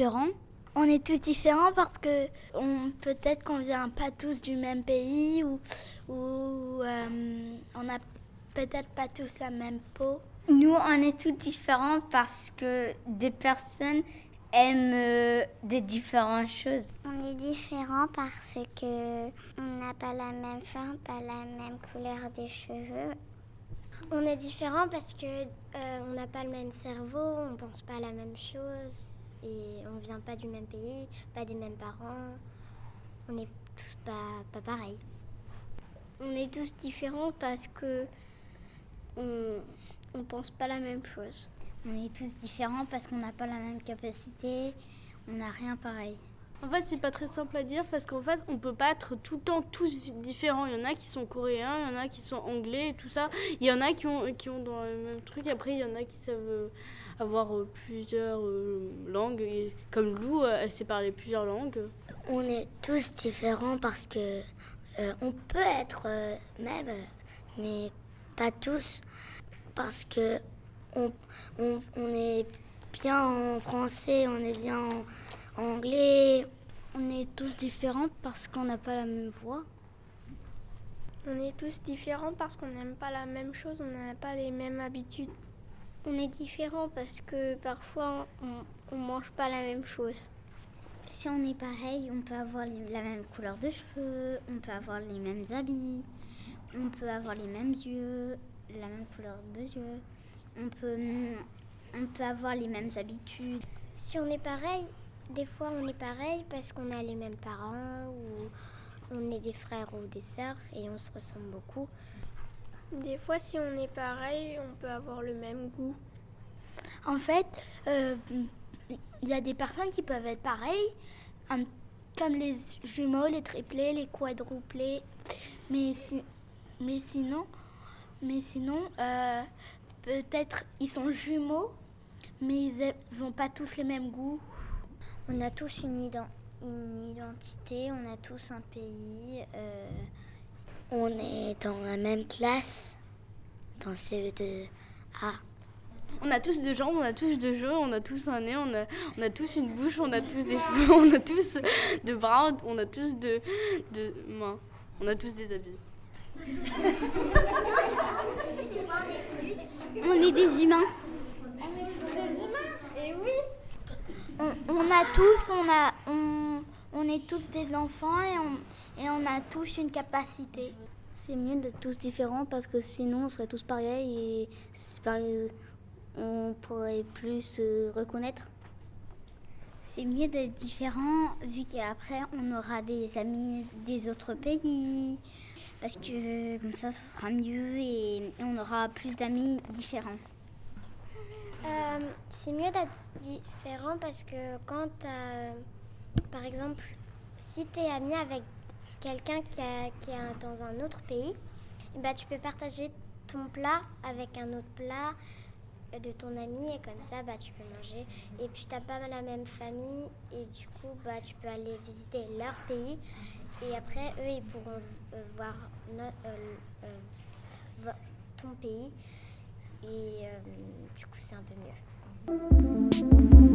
différents. On est tous différents parce que peut-être qu'on vient pas tous du même pays ou, ou euh, on n'a peut-être pas tous la même peau. Nous, on est tous différents parce que des personnes aiment euh, des différentes choses. On est différents parce que on n'a pas la même forme, pas la même couleur des cheveux. On est différents parce que euh, on n'a pas le même cerveau, on pense pas la même chose et on vient pas du même pays, pas des mêmes parents. On n'est tous pas, pas pareils. On est tous différents parce que on, on pense pas la même chose. On est tous différents parce qu'on n'a pas la même capacité, on n'a rien pareil. En fait, c'est pas très simple à dire parce qu'en fait, on peut pas être tout le temps tous différents. Il y en a qui sont coréens, il y en a qui sont anglais et tout ça. Il y en a qui ont, qui ont dans le même truc. Après, il y en a qui savent euh, avoir euh, plusieurs euh, langues. Comme Lou, elle sait parler plusieurs langues. On est tous différents parce que on peut être même, mais pas tous. Parce que on, on, on est bien en français, on est bien en anglais. On est tous différents parce qu'on n'a pas la même voix. On est tous différents parce qu'on n'aime pas la même chose, on n'a pas les mêmes habitudes. On est différents parce que parfois on ne mange pas la même chose. Si on est pareil, on peut avoir la même couleur de cheveux, on peut avoir les mêmes habits, on peut avoir les mêmes yeux, la même couleur de yeux, on peut, on peut avoir les mêmes habitudes. Si on est pareil, des fois on est pareil parce qu'on a les mêmes parents ou on est des frères ou des sœurs et on se ressemble beaucoup. Des fois si on est pareil, on peut avoir le même goût. En fait, euh, il y a des personnes qui peuvent être pareilles, comme les jumeaux, les triplés, les quadruplés. Mais, mais sinon, mais sinon euh, peut-être ils sont jumeaux, mais ils n'ont pas tous les mêmes goûts. On a tous une, identité, on a tous un pays. Euh, on est dans la même classe, dans CE2A. On a tous deux jambes, on a tous deux jeux, on a tous un nez, on a, on a tous une bouche, on a tous des cheveux, on a tous de bras, on a tous de, de mains, on a tous des habits. On est des humains. On est tous des humains, et oui. On, a tous, on a, on, on, est tous des enfants et on, et on a tous une capacité. C'est mieux d'être tous différents parce que sinon on serait tous pareils et on pourrait plus se reconnaître. C'est mieux d'être différent vu qu'après on aura des amis des autres pays, parce que comme ça, ce sera mieux et on aura plus d'amis différents. Euh, c'est mieux d'être différent parce que quand, par exemple, si tu es ami avec quelqu'un qui, est dans un autre pays, bah, tu peux partager ton plat avec un autre plat de ton ami et comme ça bah, tu peux manger. Et puis tu n'as pas la même famille et du coup bah, tu peux aller visiter leur pays et après, eux, ils pourront euh, voir euh, euh, ton pays. Et euh, du coup, c'est un peu mieux.